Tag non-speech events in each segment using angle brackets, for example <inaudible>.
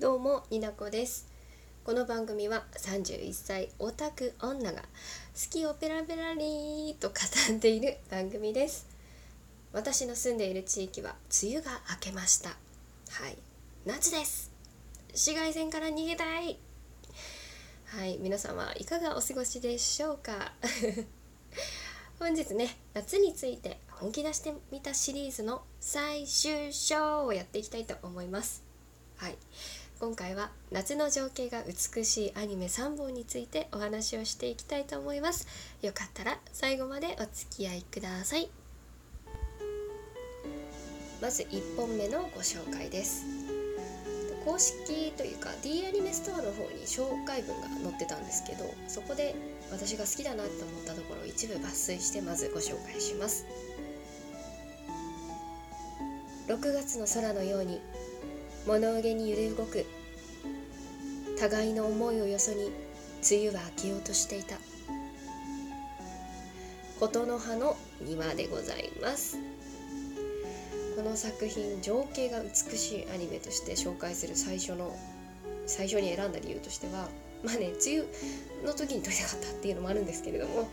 どうもになこです。この番組は31歳オタク女が好きをペラペラリーと語っている番組です。私の住んでいる地域は梅雨が明けました。はい。夏です。紫外線から逃げたい。はい。皆様いかがお過ごしでしょうか？<laughs> 本日ね夏について本気出してみたシリーズの最終章をやっていきたいと思います。はい。今回は夏の情景が美しいアニメ3本についてお話をしていきたいと思います。よかったら最後までお付き合いください。まず1本目のご紹介です。公式というか D アニメストアの方に紹介文が載ってたんですけどそこで私が好きだなと思ったところを一部抜粋してまずご紹介します。6月の空のように物憂げに揺れ動く。互いの思いをよそに梅雨は明けようとしていた。琴の葉の庭でございます。この作品情景が美しいアニメとして紹介する最初の最初に選んだ理由としてはまあね梅雨の時に撮りたかったっていうのもあるんですけれども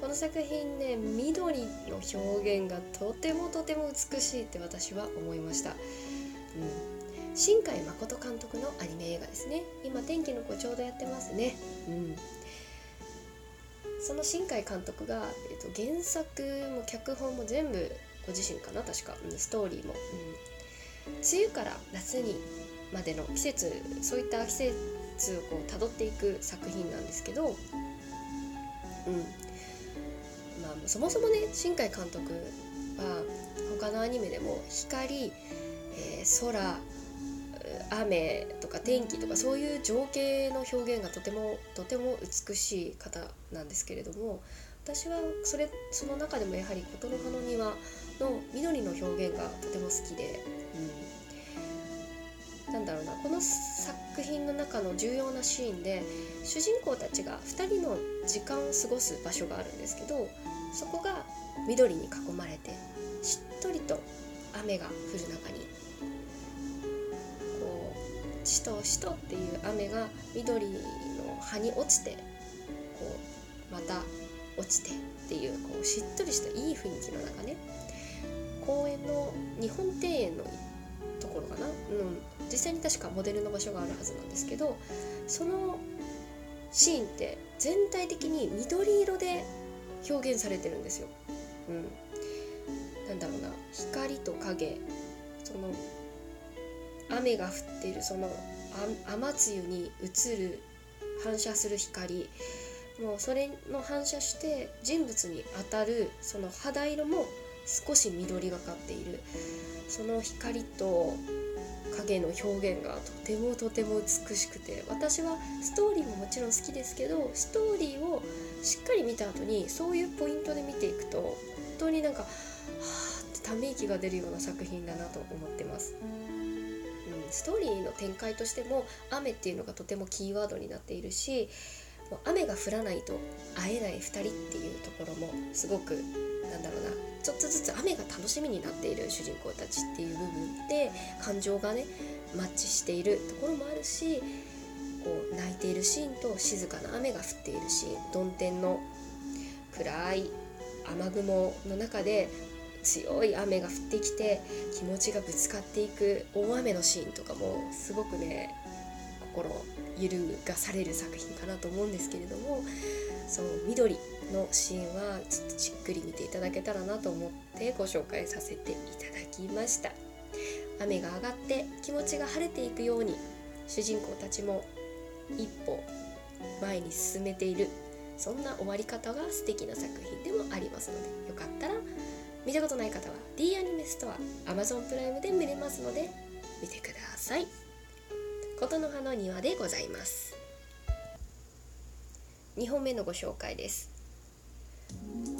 この作品ね緑の表現がとてもとても美しいって私は思いました、うん、新海誠監督のアニメ映画ですね。今天気の子ちょうどやってますね。うん。その新海監督が、えっと、原作も脚本も全部ご自身かな確か、うん、ストーリーも、うん、梅雨から夏にまでの季節そういった季節をこう辿っていく作品なんですけど、うん。まあ、そもそもね新海監督は他のアニメでも光、えー、空雨とか天気とかそういう情景の表現がとてもとても美しい方なんですけれども私はそれその中でもやはり「琴の葉の庭」の緑の表現がとても好きで、うん、なんだろうなこの作品の中の重要なシーンで主人公たちが2人の時間を過ごす場所があるんですけどそこが緑に囲まれてしっとりと雨が降る中にこうしとしとっていう雨が緑の葉に落ちてこうまた落ちてっていうこうしっとりしたいい雰囲気の中ね公園の日本庭園のところかな、うん、実際に確かモデルの場所があるはずなんですけどそのシーンって全体的に緑色で表現されてるんですよ。うん、なんだろうな光と影その雨が降ってるその雨露に映る反射する光もうそれの反射して人物に当たるその肌色も少し緑がかっている。その光と影の表現がとてもとても美しくて私はストーリーももちろん好きですけどストーリーをしっかり見た後にそういうポイントで見ていくと当になんかはあってため息が出るような作品だなと思ってます。うんストーリーの展開としても雨っていうのがとてもキーワードになっているし雨が降らないと会えない2人っていうところもすごくなんだろうなちょっとずつ雨が楽しみになっている主人公たちっていう部分で感情がねマッチしているところもあるしこう泣いているシーンと静かな雨が降っているシーン曇天の暗い雨雲の中で強い雨が降ってきて気持ちがぶつかっていく大雨のシーンとかもすごくね心揺るがされる作品かなと思うんですけれどもそう緑のシーンはちょっとじっくり見ていただけたらなと思ってご紹介させていただきました。雨が上がって気持ちが晴れていくように主人公たちも一歩前に進めているそんな終わり方が素敵な作品でもありますのでよかったら見たことない方は D アニメストア Amazon プライムで見れますので見てください。琴の葉の庭でございます。2本目のご紹介です。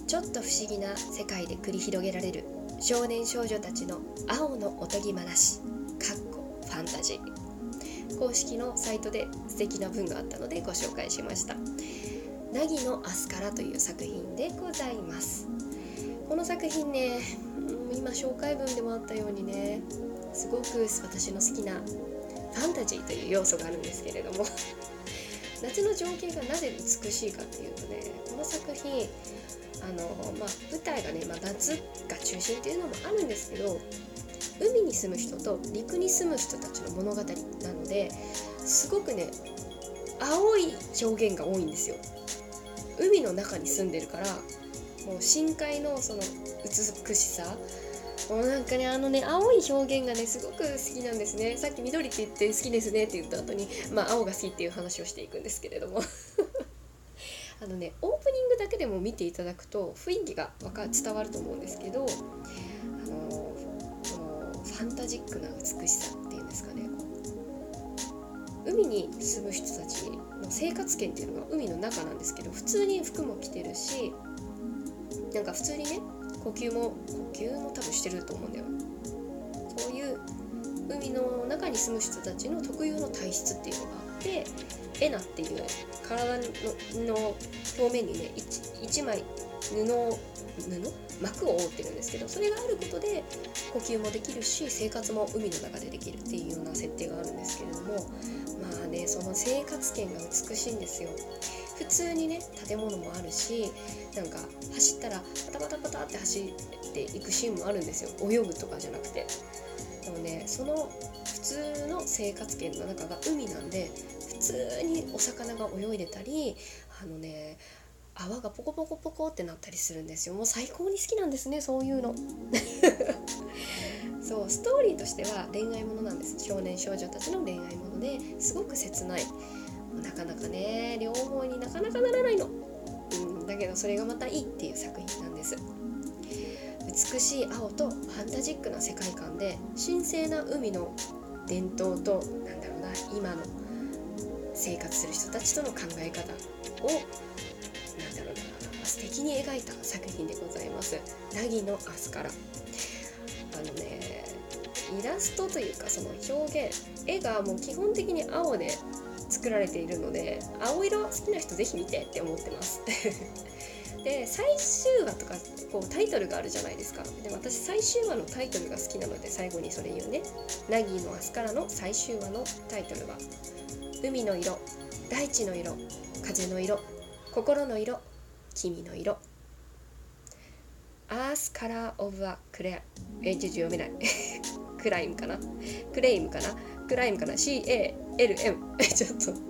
ちょっと不思議な世界で繰り広げられる少年少女たちの青のおとぎ話かっこファンタジー。公式のサイトで素敵な文があったのでご紹介しました「凪のアスカラ」という作品でございます。この作品ね今紹介文でもあったようにねすごく私の好きなファンタジーという要素があるんですけれども <laughs> 夏の情景がなぜ美しいかっていうとねこの作品あの、まあ、舞台がね、まあ、夏が中心っていうのもあるんですけど海に住む人と陸に住む人たちの物語なのですごくね青い表現が多いんですよ。海の中に住んでるからもう深海のその美しさ。もうなんかねあのね青い表現がねすごく好きなんですね。さっき緑って言って好きですねって言った後にまあ青が好きっていう話をしていくんですけれども。<laughs> あのねオープニングだけでも見ていただくと雰囲気がか伝わると思うんですけどあのこのファンタジックな美しさっていうんですかね。海に住む人たちの生活圏っていうのが海の中なんですけど普通に服も着てるしなんか普通にね呼吸も呼吸も多分してると思うんだよ。そういう海の中に住む人たちの特有の体質っていうのがってエナっていう体の表面にね 1, 1枚布を布？膜を覆ってるんですけどそれがあることで呼吸もできるし生活も海の中でできるっていうような設定があるんですけれどもまあねその生活圏が美しいんですよ。普通にね建物もあるしなんか走ったらパタパタパタって走っていくシーンもあるんですよ。泳ぐとかじゃなくて。でもねその普通の生活圏の中が海なんで普通にお魚が泳いでたりあのね泡がポコポコポコってなったりするんですよ。もう最高に好きなんですねそういうの。<laughs> そうストーリーとしては恋愛ものなんです。少年少女たちの恋愛ものですごく切ない。なかなかね両方になかなかならないの、うん、だけどそれがまたいいっていう作品なんです。美しい青とファンタジックな世界観で神聖な海の伝統となんだろうな今の生活する人たちとの考え方をなんだろうな素敵に描いた作品でございます「凪のアスカラ」あのねイラストというかその表現絵がもう基本的に青で作られているので青色好きな人ぜひ見てって思ってますで最終話とかこうタイトルがあるじゃないですか。で私最終話のタイトルが好きなので最後にそれ言うね「ナギーの明日から」の最終話のタイトルは「海の色大地の色風の色心の色君の色」アースカラーオブアクレア。えちょっと読めない。<laughs> クライムかな？クレイムかな？クライムかな？CALM ちょっと。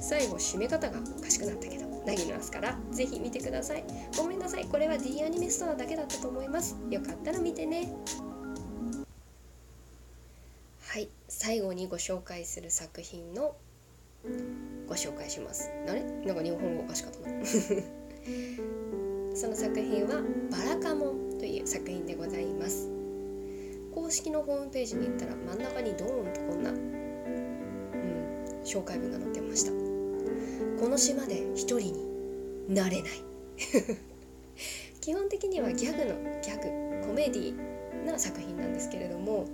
最後締め方がおかしくなったけど。なぎますからぜひ見てください。ごめんなさい。これは D アニメストアだけだったと思います。よかったら見てね。はい。最後にご紹介する作品のご紹介します。あれ？なんか日本語おかしかったな。<laughs> その作品は「バラカモン」という作品でございます。公式のホームページに行ったら真ん中にドーンとこんな、うん、紹介文が載ってました。この島で一人になれない。<laughs> 基本的にはギャグのギャグコメディな作品なんですけれども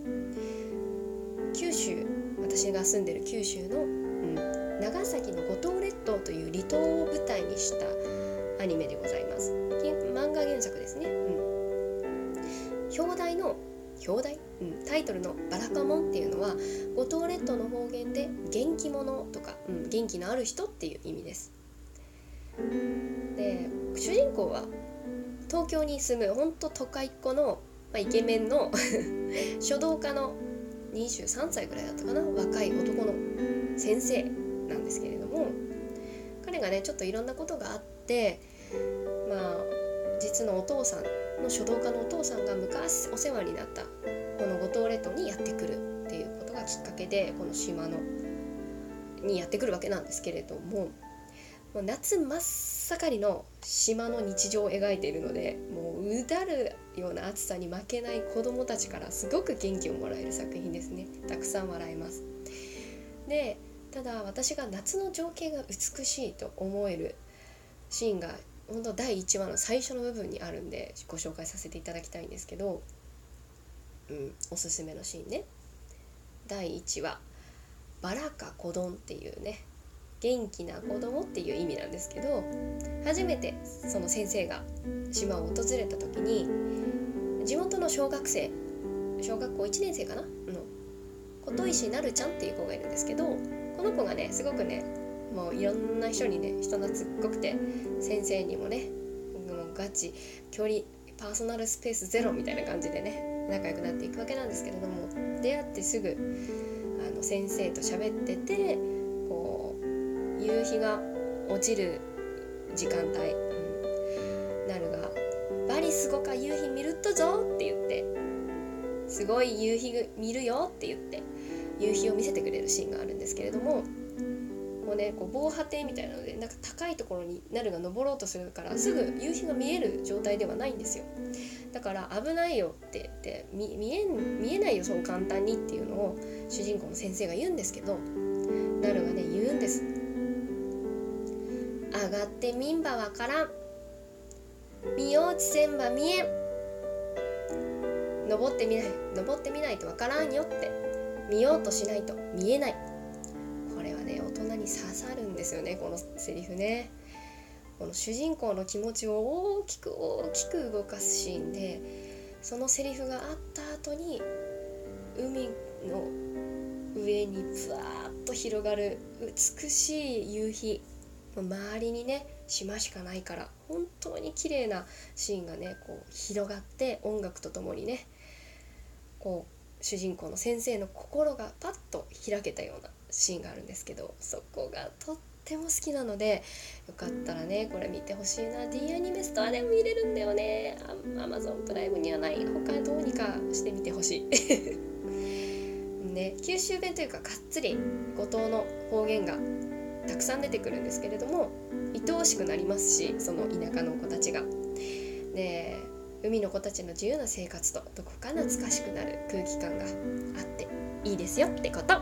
九州私が住んでる九州の、うん、長崎の五島列島という離島を舞台にしたアニメでございます。漫画原作ですね、うん、表題の表題、うん、タイトルの「五島列島の方言で「元気者」とか、うん、元気のある人っていう意味です。で主人公は東京に住むほんと都会っ子の、まあ、イケメンの <laughs> 書道家の23歳ぐらいだったかな若い男の先生なんですけれども彼がねちょっといろんなことがあってまあ実のお父さんの書道家のお父さんが昔お世話になったこの五島列島にやってくることがきっかけでこの島のにやってくるわけなんですけれどももう夏真っ盛りの島の日常を描いているのでもううだるような暑さに負けない子どもたちからすごく元気をもらえる作品ですね。たくさん笑えます。でただ私が夏の情景が美しいと思えるシーンが本当第1話の最初の部分にあるんでご紹介させていただきたいんですけど、うん、おすすめのシーンね。第1話「バラか子丼」っていうね元気な子供っていう意味なんですけど初めてその先生が島を訪れた時に地元の小学生小学校1年生かなの琴石なるちゃんっていう子がいるんですけどこの子がねすごくねもういろんな人にね人懐っこくて先生にもねもうガチ距離パーソナルスペースゼロみたいな感じでね仲良くなっていくわけなんですけれども出会ってすぐあの先生と喋っててこう夕日が落ちる時間帯、うん、なるが「バリすごか夕日見るっとぞ」って言って「すごい夕日見るよ」って言って夕日を見せてくれるシーンがあるんですけれどもこうねこう防波堤みたいなのでなんか高いところになるが登ろうとするからすぐ夕日が見える状態ではないんですよ。だから危ないよって言って見え見えないよそう簡単にっていうのを主人公の先生が言うんですけどなるがね言うんです。上がってみんばわからん。見ようちせんば見えん。登ってみない登ってみないとわからんよって。見ようとしないと見えない。刺さるんですよねこのセリフね。この主人公の気持ちを大きく大きく動かすシーンでそのセリフがあった後に海の上にブワーッと広がる美しい夕日周りにね島しかないから本当に綺麗なシーンがねこう広がって音楽とともにねこう主人公の先生の心がパッと開けたようなシーンがあるんですけどそこがとっても好きなのでよかったらねこれ見てほしいな。D アニメストアでも見れるんだよね。アマゾンプライムにはない。他どうにかしてみてほしい。<laughs> ね九州弁というかがっつり五島の方言がたくさん出てくるんですけれども愛おしくなりますしその田舎の子たちが。で海の子たちの自由な生活とどこか懐かしくなる空気感があっていいですよってこと。